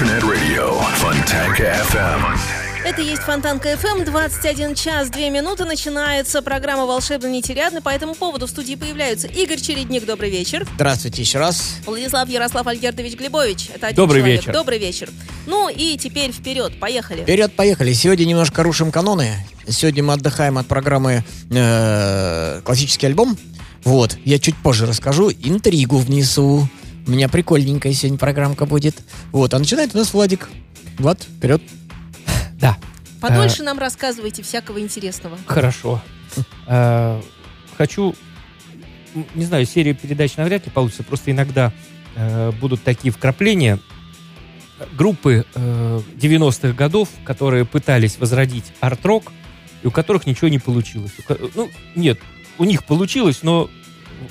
Internet Radio Fontanka FM Это есть Фонтанка FM, 21 час 2 минуты. Начинается программа «Волшебно нетерядно». По этому поводу в студии появляются Игорь Чередник, добрый вечер. Здравствуйте еще раз. Владислав Ярослав Альгердович Глебович. Это один Добрый человек. вечер. Добрый вечер. Ну и теперь вперед, поехали. Вперед, поехали. Сегодня немножко рушим каноны. Сегодня мы отдыхаем от программы э, «Классический альбом». Вот, я чуть позже расскажу. Интригу внесу. У меня прикольненькая сегодня программка будет. Вот, а начинает у нас Владик. Влад, вперед. Да, Подольше нам рассказывайте всякого интересного. хорошо. Э, Хочу, не знаю, серия передач навряд ли получится, просто иногда э, будут такие вкрапления. Группы э, 90-х годов, которые пытались возродить арт-рок, и у которых ничего не получилось. Ну, нет, у них получилось, но...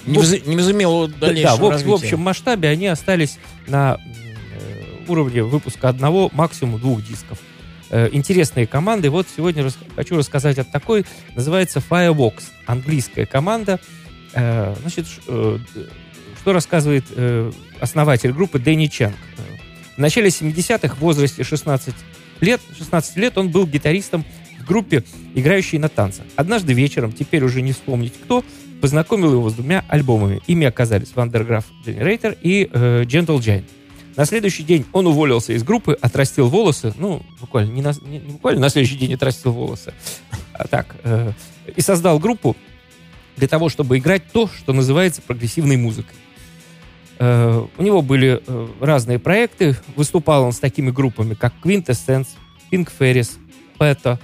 Не, воз- не возымело да, дальнейшего в, об- в развития. общем масштабе они остались на э, уровне выпуска одного, максимум двух дисков. Э, Интересные команды. Вот сегодня рас- хочу рассказать о такой. Называется Firebox. Английская команда. Э, Значит, э, что рассказывает э, основатель группы Дэнни Чанг. В начале 70-х, в возрасте 16 лет, 16 лет он был гитаристом в группе, играющей на танцах. Однажды вечером, теперь уже не вспомнить кто, познакомил его с двумя альбомами. Ими оказались Wondergraph Generator и э, Gentle Giant. На следующий день он уволился из группы, отрастил волосы, ну, буквально не, на, не- не буквально на следующий день отрастил волосы, а так, э, и создал группу для того, чтобы играть то, что называется прогрессивной музыкой. Э, у него были э, разные проекты, выступал он с такими группами, как Quintessence, Pink Ferris, Peta.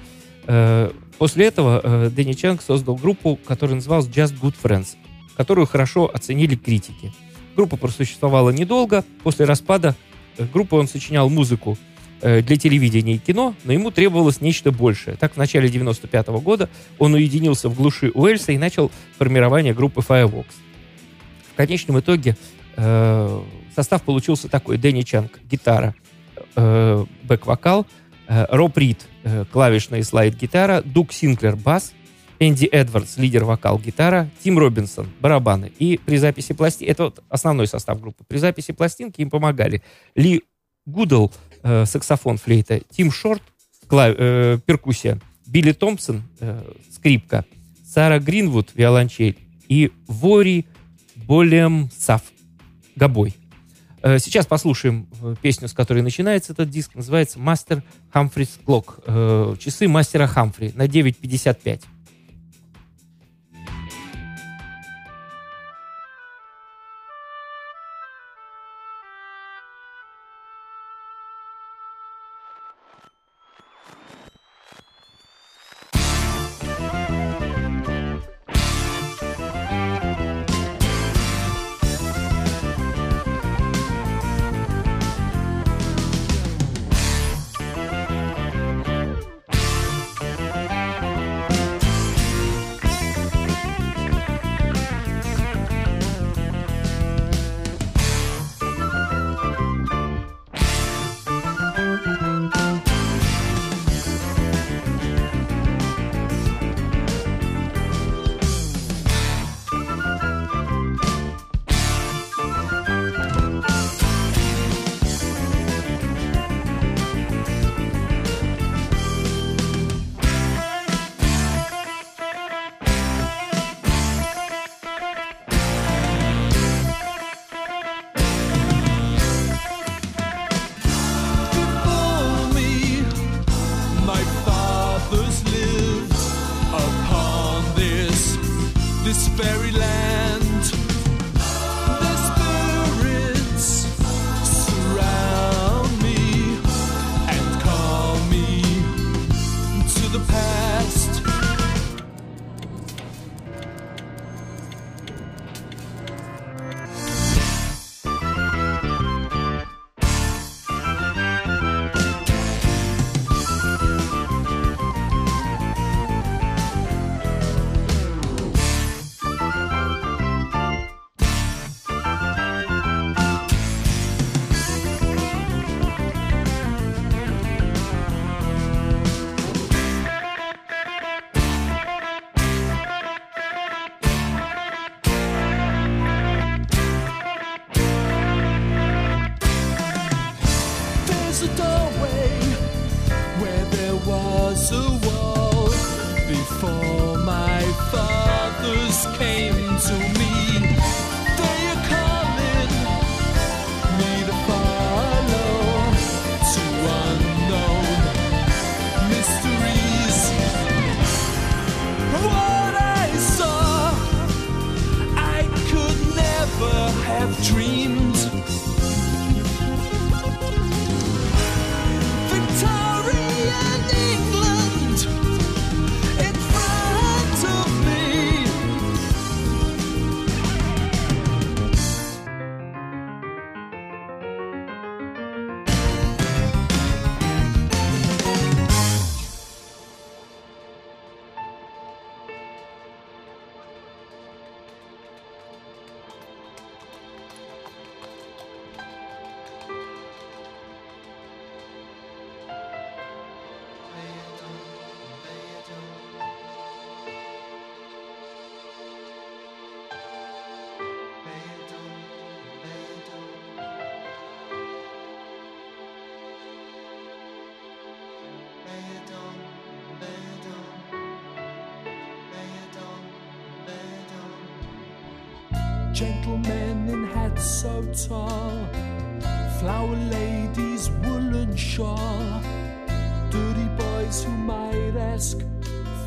Э, после этого э, Дэнни Чанг создал группу, которая называлась Just Good Friends, которую хорошо оценили критики. Группа просуществовала недолго. После распада э, группы он сочинял музыку э, для телевидения и кино, но ему требовалось нечто большее. Так, в начале 95 года он уединился в глуши Уэльса и начал формирование группы Firebox. В конечном итоге э, состав получился такой. Дэнни Чанг – гитара, э, бэк-вокал, Роб Рид – э, клавишная и слайд-гитара, Дук Синклер – бас, Энди Эдвардс, lead вокал, гитара, Тим Робинсон, барабаны. И при записи пластинки, это вот основной состав группы, при записи пластинки им помогали Ли Гудл, э, саксофон, флейта, Тим Шорт, кла- э, перкуссия, Билли Томпсон, э, скрипка, Сара Гринвуд, виолончель и Вори Болемсав, гобой. Э, Сейчас послушаем э, песню, с которой начинается этот диск. Называется «Мастер Хамфрис Клок». Э, Часы мастера Хамфри на 9.55.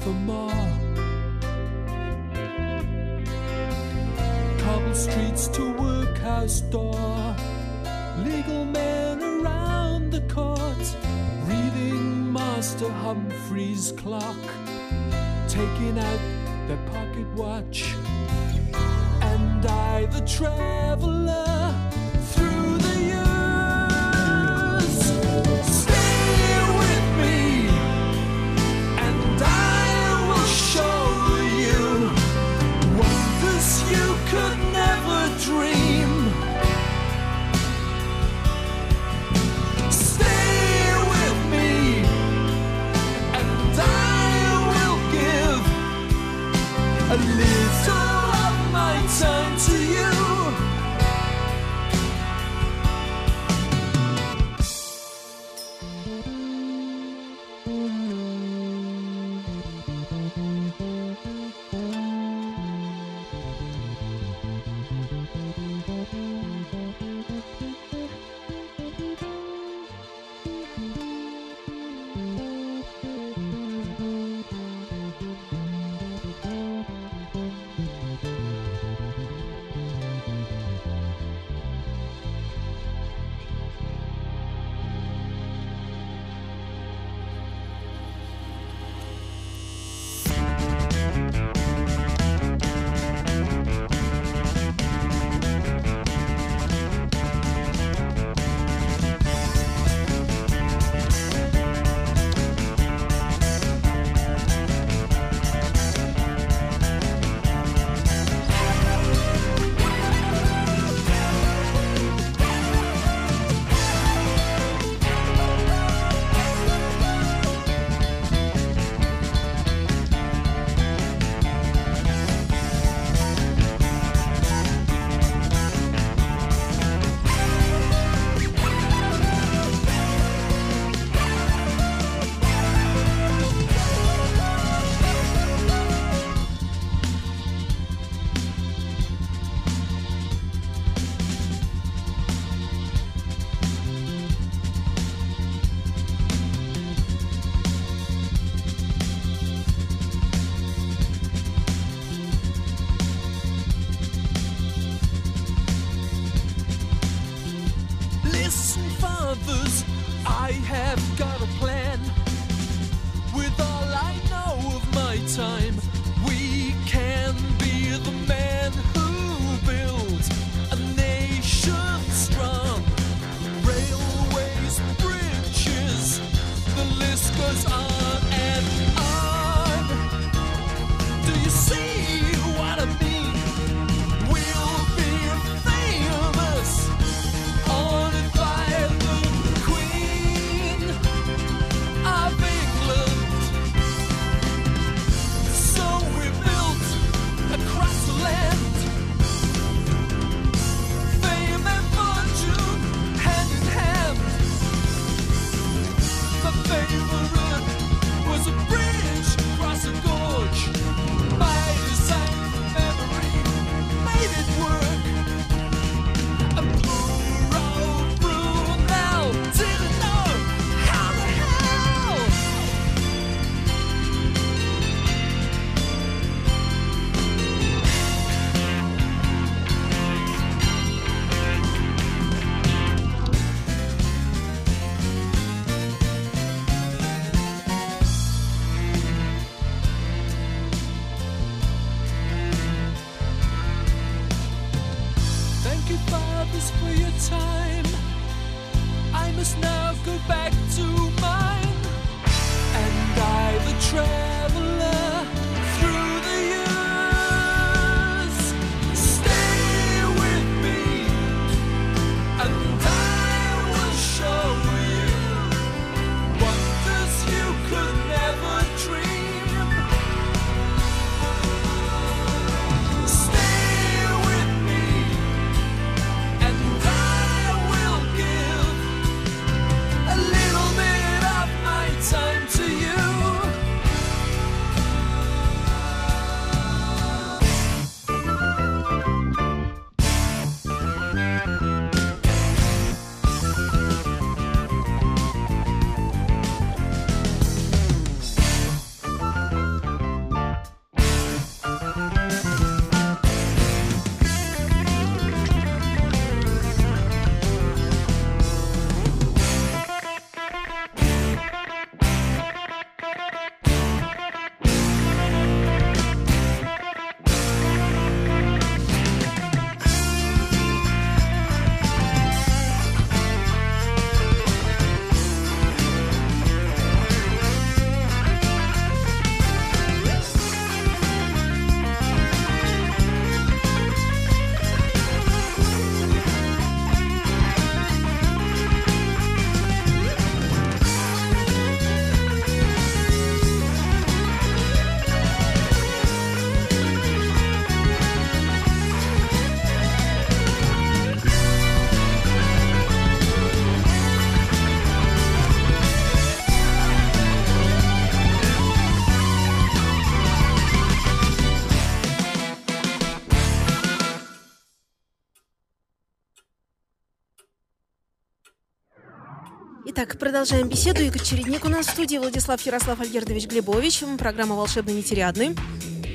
for more. Cobble streets to workhouse door, legal men around the court, reading Master Humphrey's clock, taking out their pocket watch. And I, the traveler through for your time. I must now go back Итак, продолжаем беседу. Игорь Чередник у нас в студии, Владислав Ярослав Альгердович Глебович, программа «Волшебный нетерядный».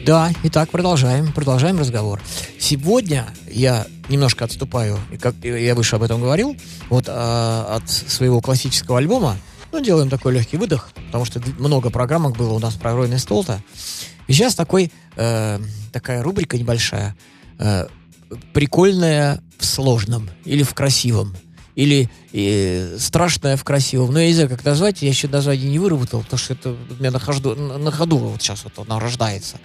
Да, итак, продолжаем, продолжаем разговор. Сегодня я немножко отступаю, и как я выше об этом говорил, вот а, от своего классического альбома, ну, делаем такой легкий выдох, потому что много программок было у нас про Ройный стол-то. И сейчас такой, э, такая рубрика небольшая, э, прикольная в сложном или в красивом. Или э, страшное в красивом. Но я не знаю, как назвать. Я еще название не выработал, потому что это у меня на, хожду- на- ходу вот сейчас вот оно рождается.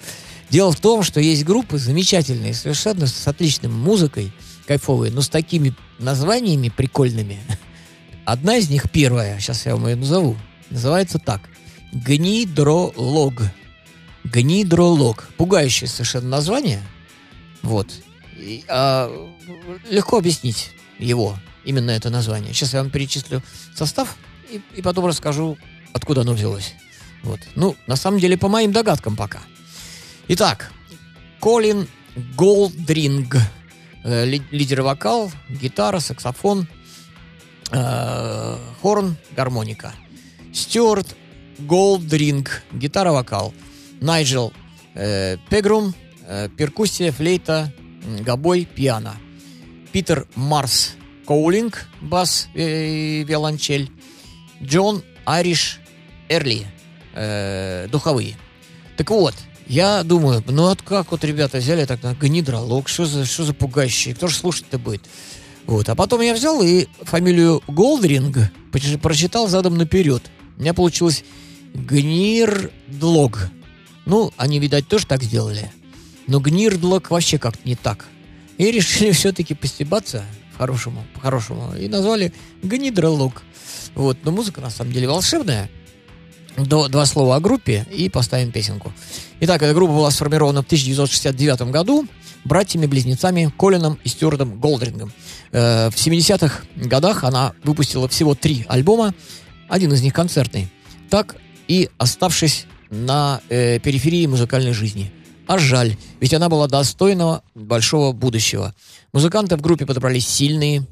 Дело в том, что есть группы замечательные, совершенно с отличной музыкой, кайфовые, но с такими названиями прикольными. Одна из них первая, сейчас я вам ее назову, называется так. Гнидролог. Гнидролог. Пугающее совершенно название. Вот. И, а, легко объяснить его, именно это название. Сейчас я вам перечислю состав и, и потом расскажу, откуда оно взялось. Вот. Ну, на самом деле, по моим догадкам пока. Итак, Колин Голдринг. Э, ли- лидер вокал, гитара, саксофон, э, хорн, гармоника. Стюарт Голдринг, гитара-вокал. Найджел э, Пегрум, э, перкуссия, флейта, гобой, пиано. Питер Марс Коулинг, бас э, и виолончель. Джон Ариш Эрли. э, духовые. Так вот, я думаю, ну вот как вот ребята взяли так на гнидролог, что за, что за пугающие, кто же слушать-то будет? Вот, а потом я взял и фамилию Голдринг прочитал задом наперед. У меня получилось Гнирдлог. Ну, они, видать, тоже так сделали. Но Гнирдлог вообще как-то не так. И решили все-таки постебаться по-хорошему, по-хорошему. И назвали Гнидролог. Вот, но музыка на самом деле волшебная. До, два слова о группе и поставим песенку. Итак, эта группа была сформирована в 1969 году братьями-близнецами Колином и Стюартом Голдрингом. Э, в 70-х годах она выпустила всего три альбома, один из них концертный, так и оставшись на э, периферии музыкальной жизни. А жаль, ведь она была достойного большого будущего. Музыканты в группе подобрались сильные,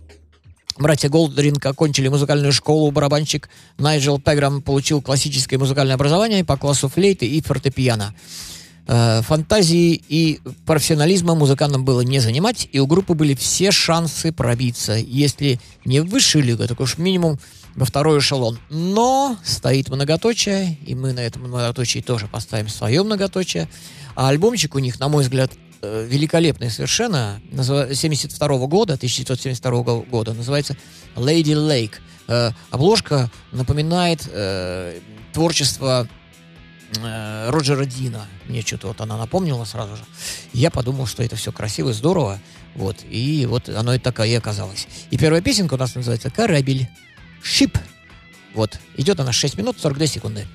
Братья Голдринг окончили музыкальную школу. Барабанщик Найджел Пеграм получил классическое музыкальное образование по классу флейты и фортепиано. Э, Фантазии и профессионализма музыкантам было не занимать, и у группы были все шансы пробиться. Если не в высшую лигу, так уж минимум во второй эшелон. Но стоит многоточие, и мы на этом многоточии тоже поставим свое многоточие. А альбомчик у них, на мой взгляд, великолепный совершенно, назва- 72 года, 1972 го- года, называется Lady Lake. Э, обложка напоминает э, творчество э, Роджера Дина. Мне что-то вот она напомнила сразу же. Я подумал, что это все красиво и здорово. Вот. И вот оно и такая и оказалось. И первая песенка у нас называется «Корабель». «Шип». Вот. Идет она 6 минут 42 секунды.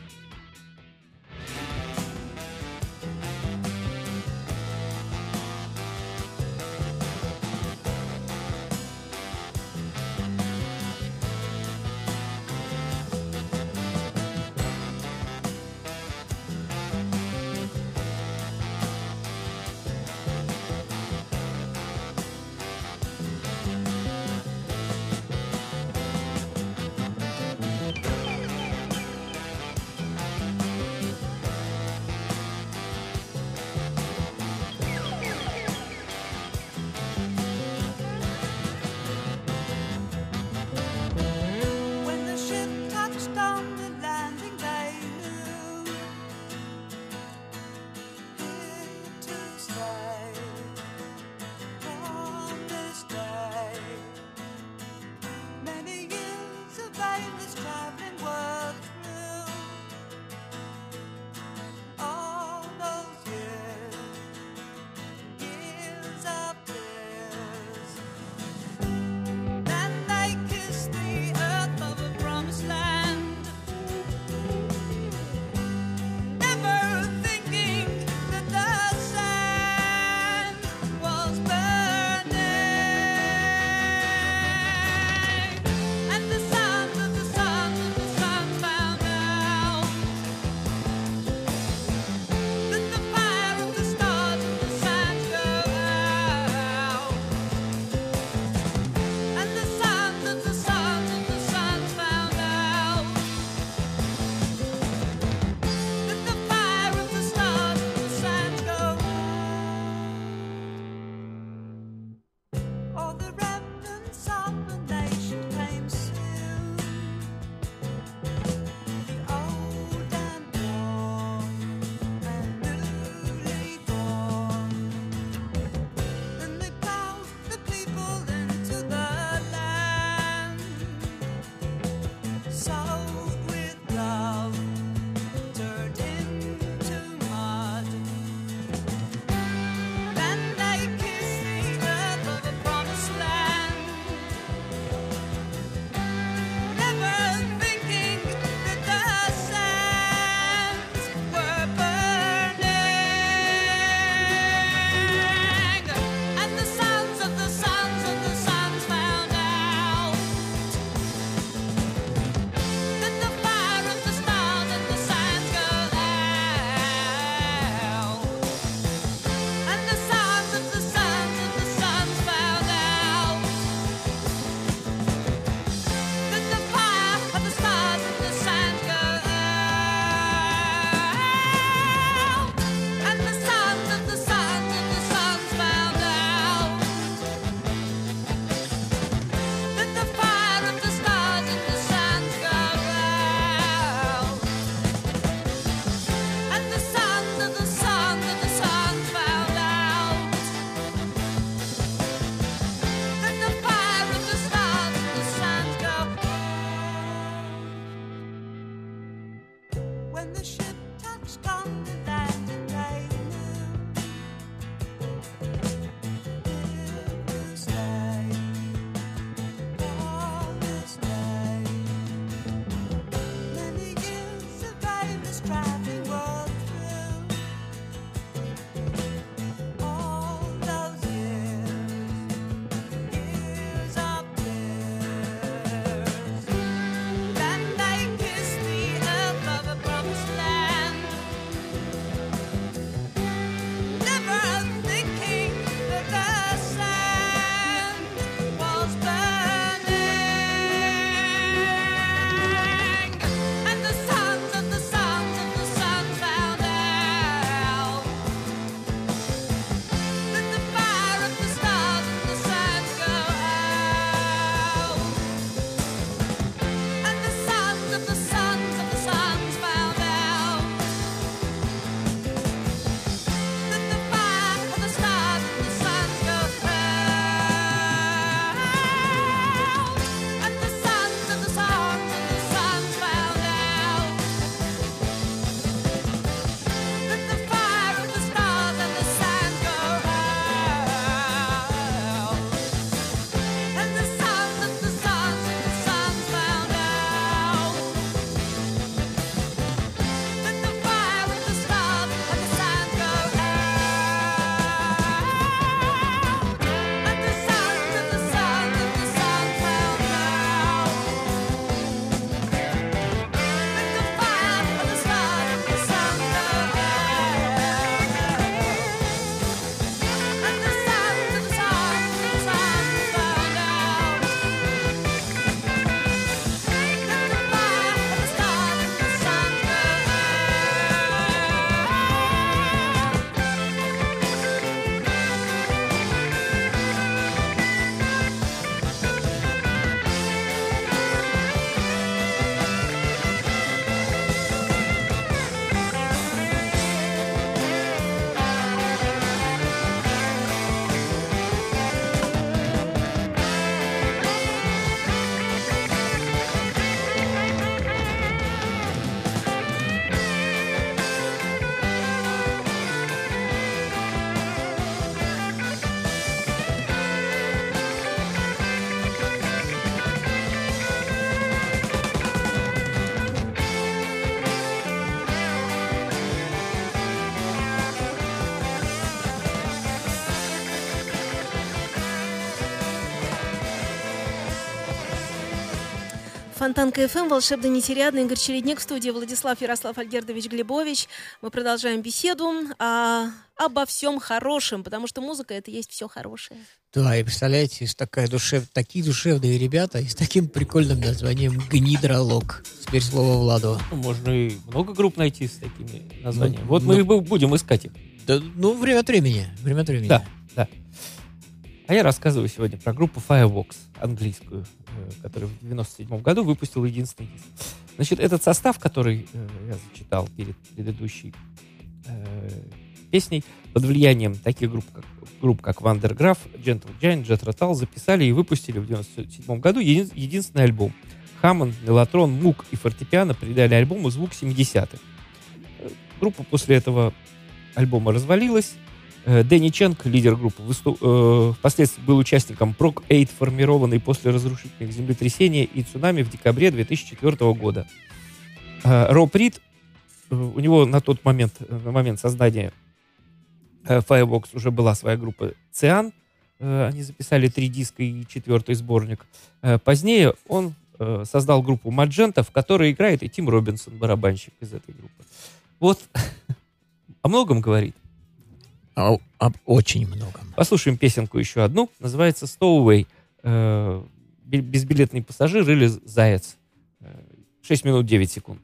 Фонтан КФМ, волшебно нетерядный, Игорь Чередник в студии Владислав Ярослав Альгердович Глебович. Мы продолжаем беседу а, обо всем хорошем, потому что музыка это есть все хорошее. Да, и представляете, есть такая душев... такие душевные ребята и с таким прикольным названием «Gnidrolog». Теперь слово Владу. Ну, Можно и много групп найти с такими названиями. Ну, вот мы и бу- будем искать их. Да, ну, время от времени. Время от времени. Да, да. А я рассказываю сегодня про группу Firebox, английскую, э, которая в 97 году выпустила единственный диск. Значит, этот состав, который э, я зачитал перед предыдущей э, песней, под влиянием таких групп, как, групп, как Вандерграф, Gentle Giant, Jet Rotal, записали и выпустили в 97 году един- единственный альбом. Хаммон, Мелатрон, Мук и фортепиано придали альбому звук 70-х. Э, Группа после этого альбома развалилась. Э, Дэнни Ченг, лидер группы, высту- э, впоследствии был участником Прок 8, формированной после разрушительных землетрясений и цунами в декабре 2004 года. Э, Роб Рид, э, у него на тот момент, э, на момент создания э, Firebox уже была своя группа Циан. Э, Они записали три диска и четвертый сборник. Э, Позднее он э, создал группу Маджента, в которой играет и Тим Робинсон, барабанщик из этой группы. Вот о многом говорит. А- об очень многом. Послушаем песенку еще одну. Называется Stowaway. Э, бе- Безбилетный пассажир или заяц. Э, 6 минут 9 секунд.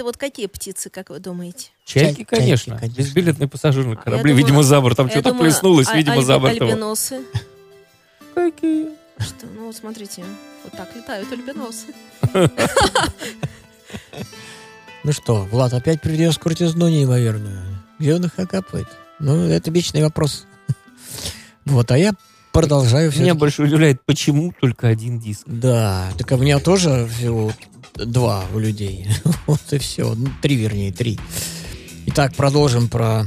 Это вот какие птицы, как вы думаете? Чайки, Чайки, конечно. конечно. Безбилетный пассажир на А, корабле, я видимо, думаю- за борт. Там что-то думаю, плеснулось, а- видимо, альби- за бортом. Альбиносы. Какие? Что, ну вот смотрите, вот так летают альбиносы. Ну что, Влад опять привез крутизну неимоверную. Где он их окапывает? Ну, это вечный вопрос. Вот, а я продолжаю все. Меня больше удивляет, почему только один диск. Да, так а у меня тоже всего два у людей. Вот и все. Ну, три, вернее, три. Итак, продолжим про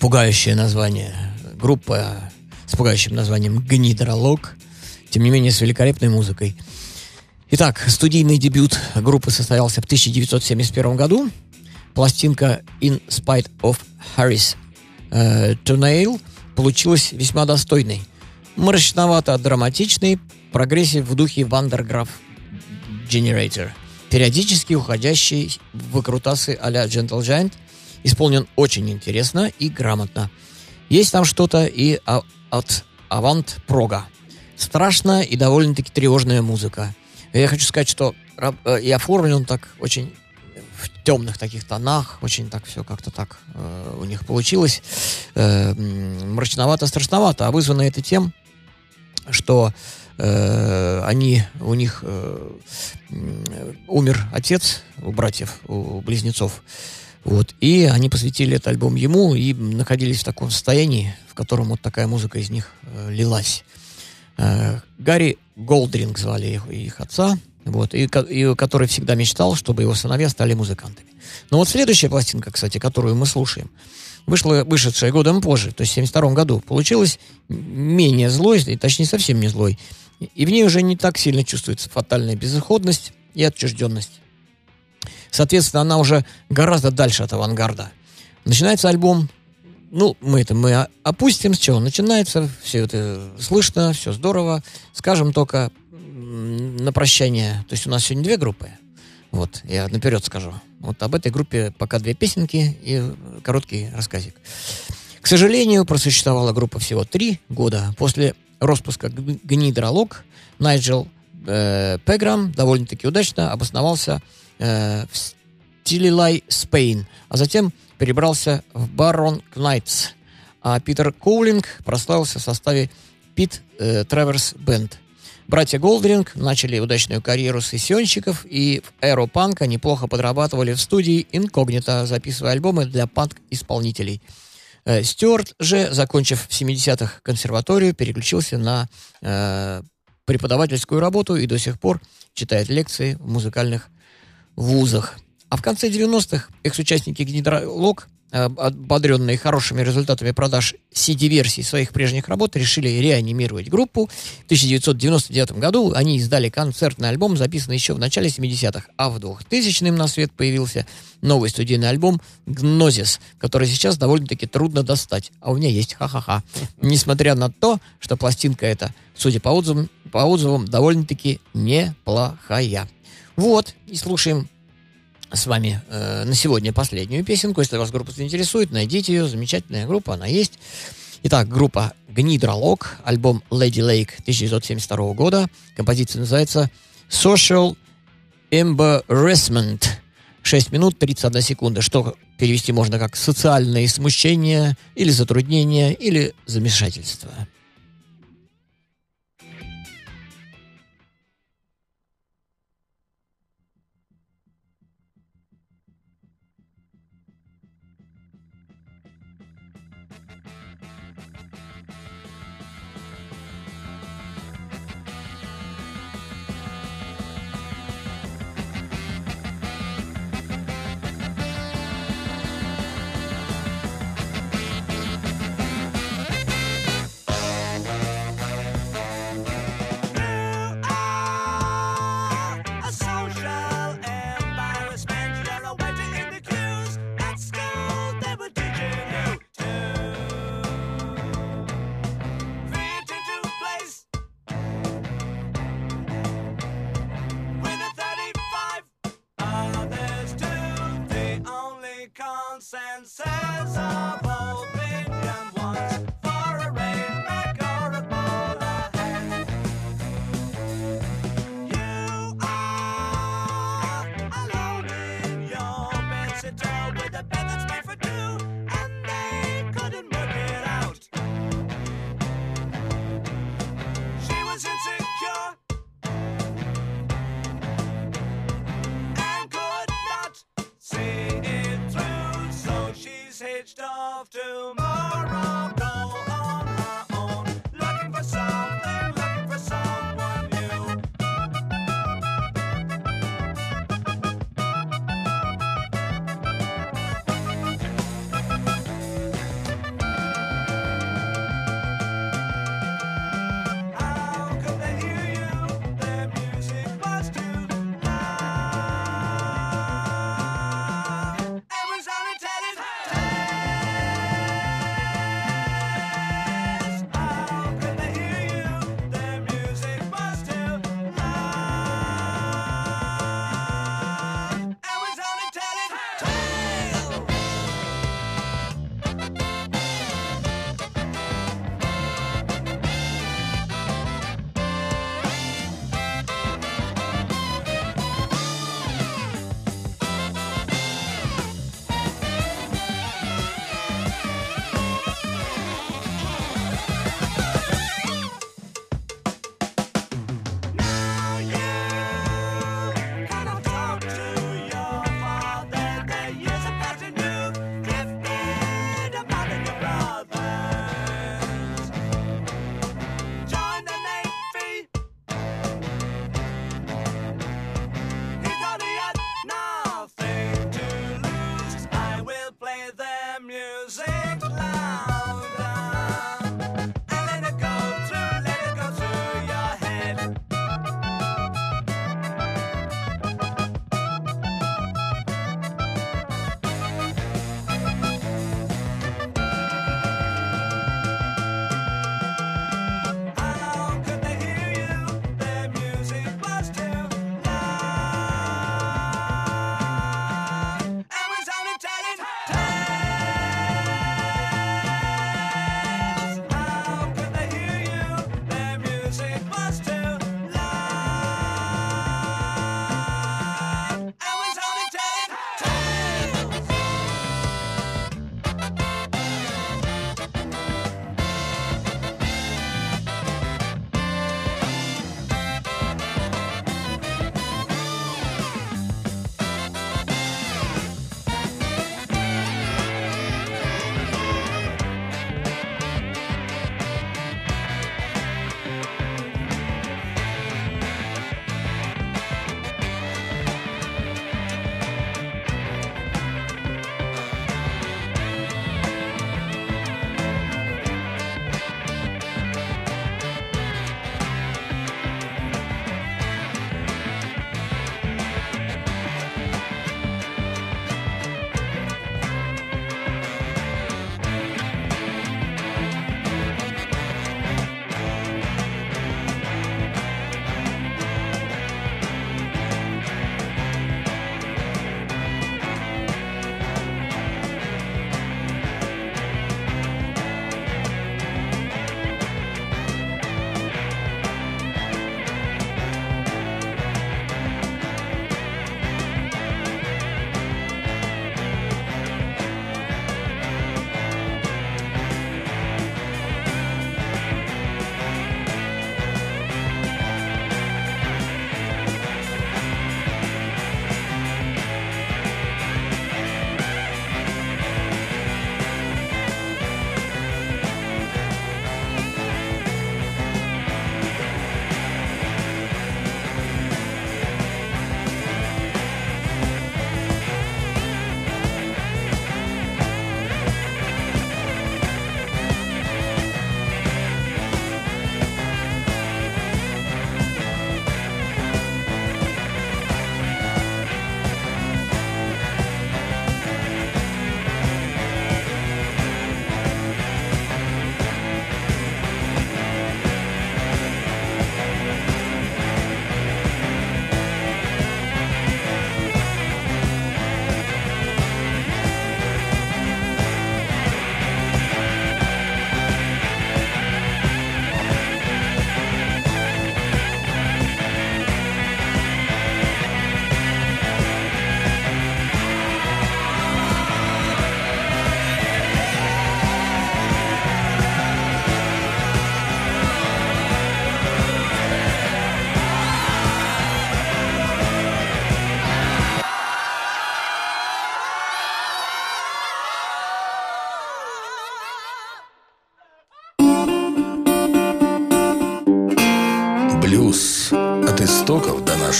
пугающее название. Группа с пугающим названием «Гнидролог». Тем не менее, с великолепной музыкой. Итак, студийный дебют группы состоялся в 1971 году. Пластинка «In Spite of Harris э, Toenail» получилась весьма достойной. Мрачновато-драматичный прогрессив в духе Van der Graaf Generator, периодически уходящий выкрутасы а-ля Gentle Giant, исполнен очень интересно и грамотно. Есть там что-то и от avant-прога. Страшная и довольно-таки тревожная музыка. Я хочу сказать, что э, и оформлен так очень в темных таких тонах, очень так все как-то так э, у них получилось. Э, мрачновато, страшновато, а вызвано это тем, что э, они, у них э, умер отец у братьев, у близнецов. Вот. И они посвятили этот альбом ему и находились в таком состоянии, в котором вот такая музыка из них э, лилась. Гарри Голдринг звали их, их отца, вот, и, и который всегда мечтал, чтобы его сыновья стали музыкантами. Но вот следующая пластинка, кстати, которую мы слушаем, вышла, вышедшая годом позже, то есть в 72 году, получилась менее злой, точнее совсем не злой. И в ней уже не так сильно чувствуется фатальная безысходность и отчужденность. Соответственно, она уже гораздо дальше от авангарда. Начинается альбом, ну, мы это мы опустим, с чего начинается, все это слышно, все здорово. Скажем только на прощание, то есть у нас сегодня две группы, вот, я наперед скажу. Вот об этой группе пока две песенки и короткий рассказик. К сожалению, просуществовала группа всего три года. После распуска Gnidrolog Найджел э, Пеграм довольно-таки удачно обосновался э, в Steeleye Span, а затем перебрался в Barron Knights. А Питер Коулинг прославился в составе Pat э, Travers Band. Братья Голдринг начали удачную карьеру сессионщиков и в эру панка неплохо подрабатывали в студии инкогнито, записывая альбомы для панк-исполнителей. Э, Стюарт же, закончив в 70-х консерваторию, переключился на э, преподавательскую работу и до сих пор читает лекции в музыкальных вузах. А в конце 90-х экс-участники Гнидролог, ободренные хорошими результатами продаж CD-версий своих прежних работ, решили реанимировать группу. В 1999 году они издали концертный альбом, записанный еще в начале 70-х, а в 2000-м на свет появился новый студийный альбом «Гнозис», который сейчас довольно-таки трудно достать. А у меня есть ха-ха-ха. Несмотря на то, что пластинка эта, судя по отзывам, по отзывам довольно-таки неплохая. Вот, и слушаем с вами э, на сегодня последнюю песенку. Если вас группа заинтересует, найдите ее. Замечательная группа, она есть. Итак, группа Гнидролог, альбом Lady Lake 1972 года. Композиция называется Social Embarrassment. 6 минут 31 секунда, что перевести можно как социальное смущение, или затруднение, или замешательство. and says.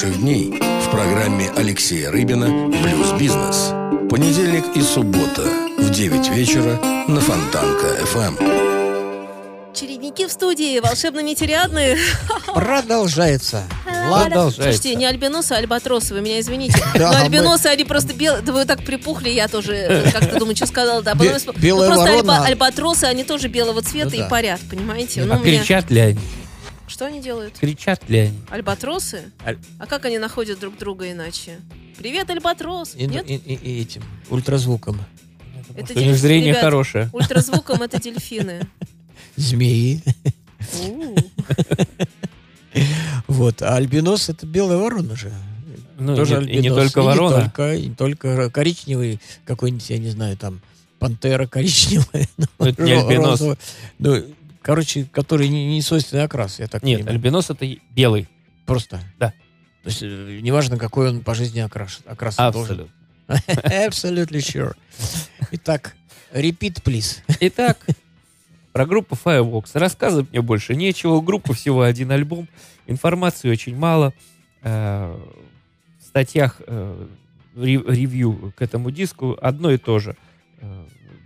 Наших дней в программе Алексея Рыбина «Блюз-бизнес». Понедельник и суббота в 9 вечера на Фонтанка ФМ. Чередники в студии, волшебно нетериадные. Продолжается. Ладно. Продолжается. Слушайте, не альбиносы, а альбатросы, вы меня извините. Да, Но мы- альбиносы, они просто белые. Да вы так припухли, я тоже как-то думаю, что сказала. Да, потом Бе- белая Ну, просто ворона. альба- альбатросы, они тоже белого цвета Ну и парят, понимаете? Ну, А меня- кричат ли они? Что они делают? Кричат ли они? Альбатросы? Аль- А как они находят друг друга иначе? Привет, альбатрос! И, Нет? и- и- и этим ультразвуком. Это что у них зрение ребят. хорошее. Ультразвуком это дельфины. Змеи. Вот. А альбинос это белая ворона же. Ну, Тоже и не- и не только И ворона. Не только, и только коричневый какой-нибудь, я не знаю, там, пантера коричневая. Ну, это не альбинос. розовый. Ну, короче, который не, не свойственный окрас, я так Нет, понимаю. альбинос это белый. Просто. Да. То есть, э, неважно, какой он по жизни окрас, окрас. Абсолютно. Absolutely sure. Итак, repeat, please. Итак, про группу Firebox. Рассказывать мне больше нечего. У группы всего один альбом. Информации очень мало. Э, В статьях э, ре- ревью к этому диску одно и то же.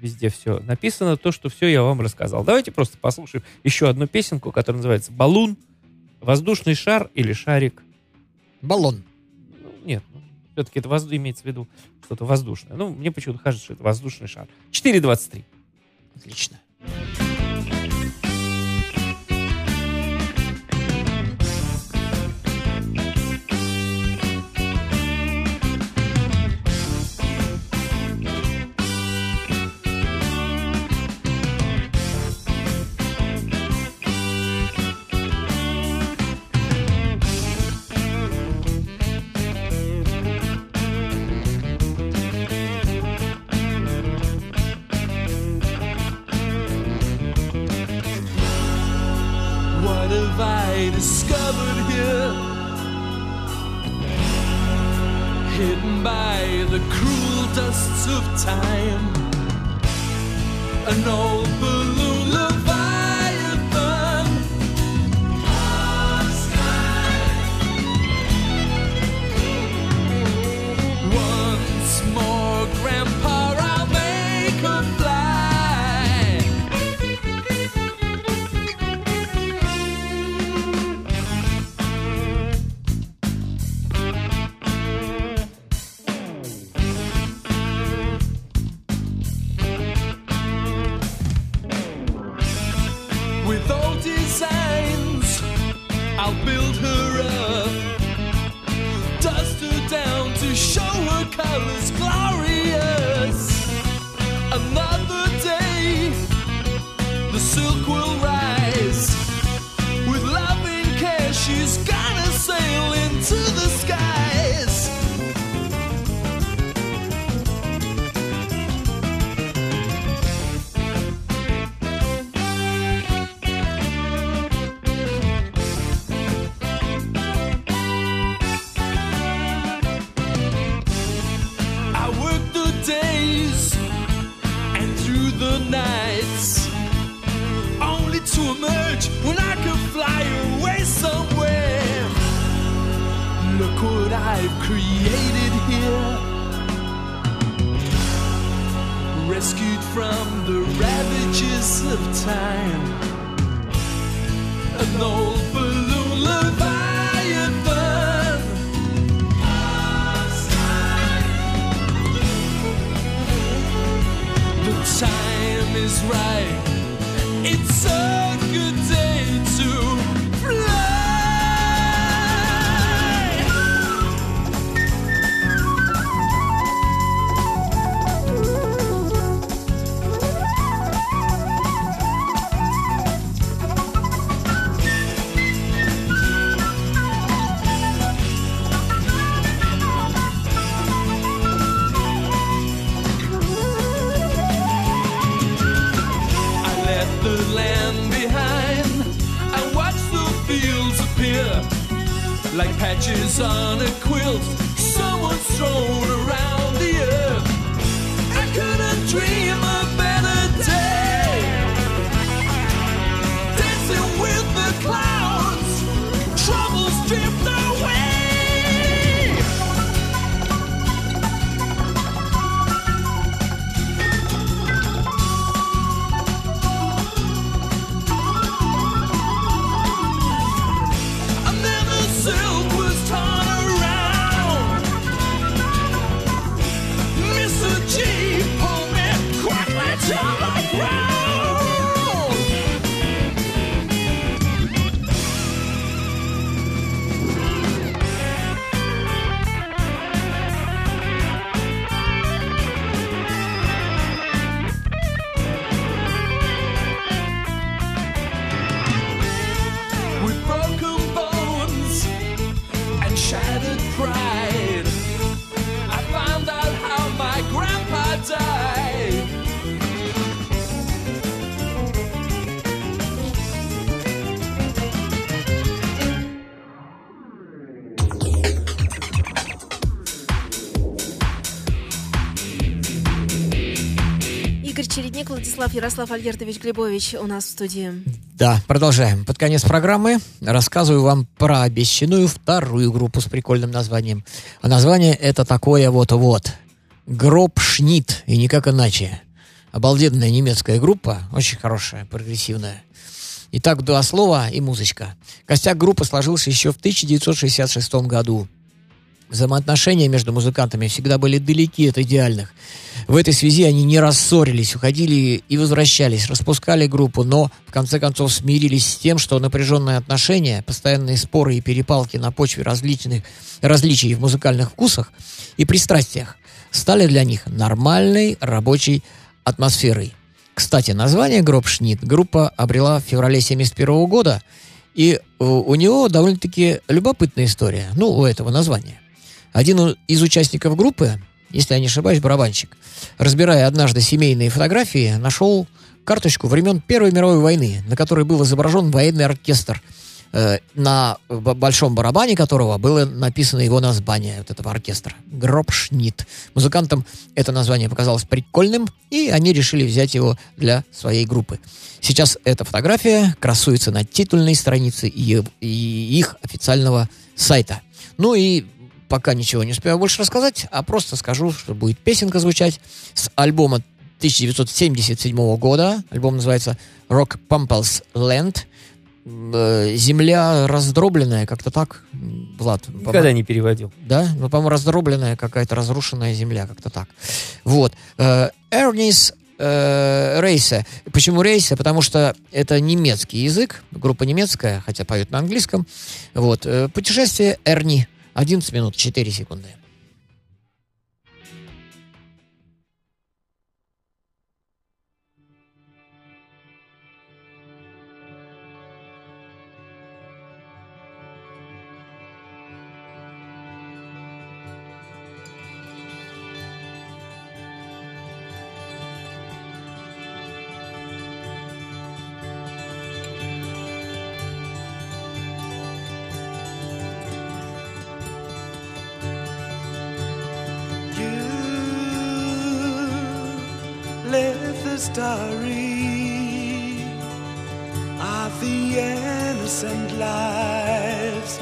Везде все написано. То, что все я вам рассказал. Давайте просто послушаем еще одну песенку, которая называется «Баллон», «Воздушный шар» или «Шарик». Баллон. Ну, нет, все-таки это возду- имеется в виду что-то воздушное. Ну, мне почему-то кажется, что это воздушный шар. 4.23. Отлично. What Владислав Ярослав Альгертович Глебович у нас в студии. Да, продолжаем. Под конец программы рассказываю вам про обещанную вторую группу с прикольным названием. А название это такое вот-вот. Гроб Шнит, и никак иначе. Обалденная немецкая группа, очень хорошая, прогрессивная. Итак, два слова и музычка. Костяк группы сложился еще в 1966 году. Взаимоотношения между музыкантами всегда были далеки от идеальных. В этой связи они не рассорились, уходили и возвращались, распускали группу, но в конце концов смирились с тем, что напряженные отношения, постоянные споры и перепалки на почве различных различий в музыкальных вкусах и пристрастиях стали для них нормальной рабочей атмосферой. Кстати, название «Гроб Шнит» группа обрела в феврале 1971 года, и у, него довольно-таки любопытная история, ну, у этого названия. Один из участников группы, если я не ошибаюсь, барабанщик, разбирая однажды семейные фотографии, нашел карточку времен Первой мировой войны, на которой был изображен военный оркестр, э, на большом барабане которого было написано его название, вот этого оркестра. Гробшнит. Музыкантам это название показалось прикольным, и они решили взять его для своей группы. Сейчас эта фотография красуется на титульной странице их официального сайта. Ну и пока ничего не успею больше рассказать, а просто скажу, что будет песенка звучать с альбома 1977 года. Альбом называется Rock Pumples Land. Э, Земля раздробленная, как-то так, Влад. Никогда не переводил. да? Ну, по-моему, раздробленная какая-то разрушенная земля, как-то так. Вот. Э, Эрнис э, Рейсе. Почему Рейсе? Потому что это немецкий язык, группа немецкая, хотя поют на английском. Вот. Э, Путешествие Эрни. 11 минут 4 секунды. The story of the innocent lives,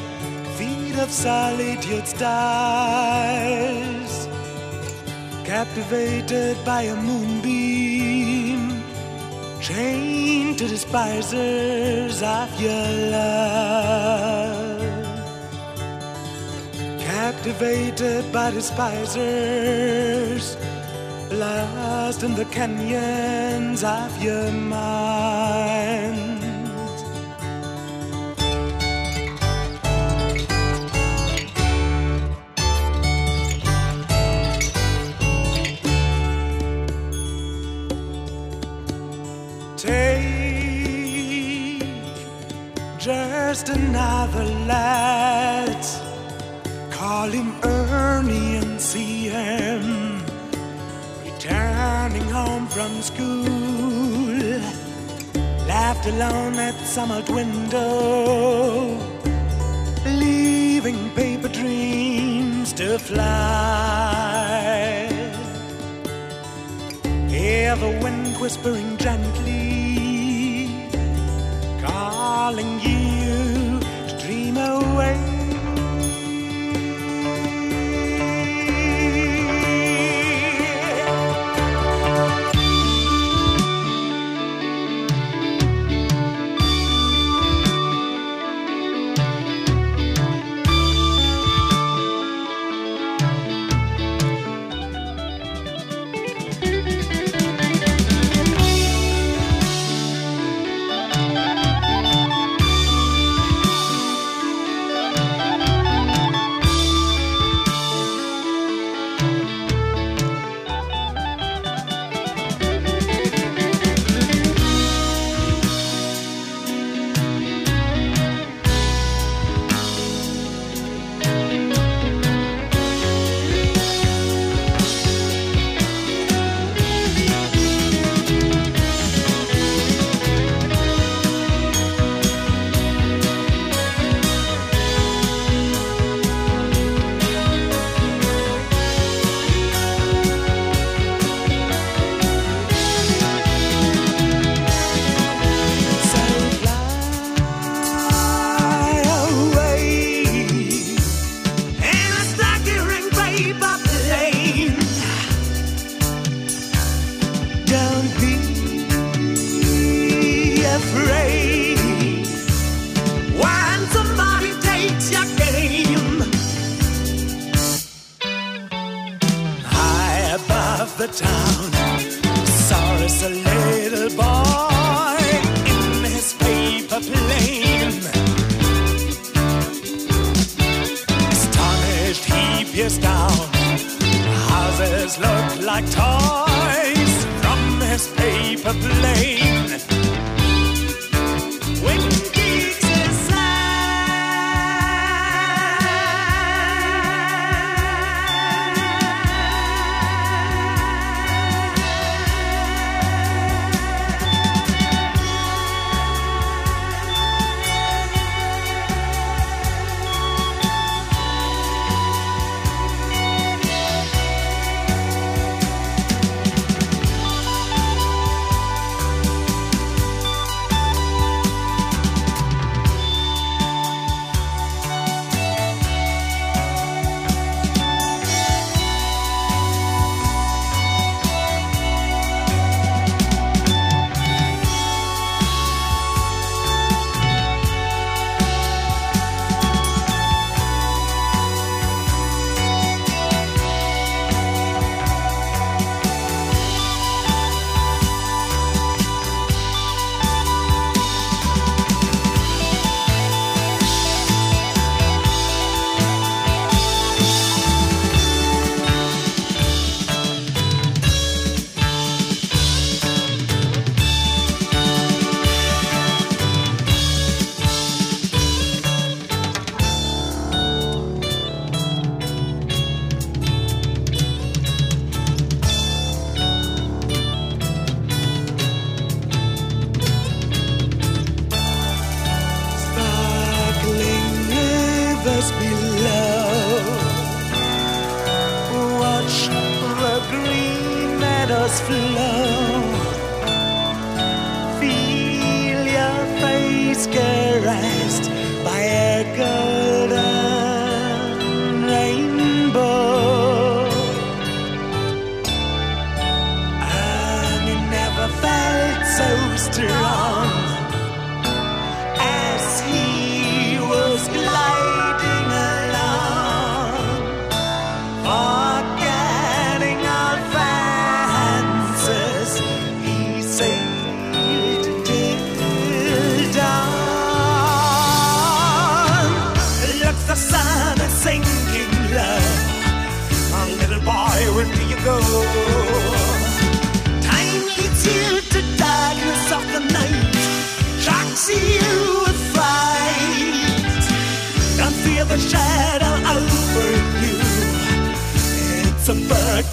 feet of solitude stars, captivated by a moonbeam, chained to despisers of your love. Captivated by despisers, lost in the canyons of your mind. Laughed alone at some window, leaving paper dreams to fly. Hear the wind whispering gently, calling you to dream away.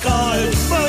call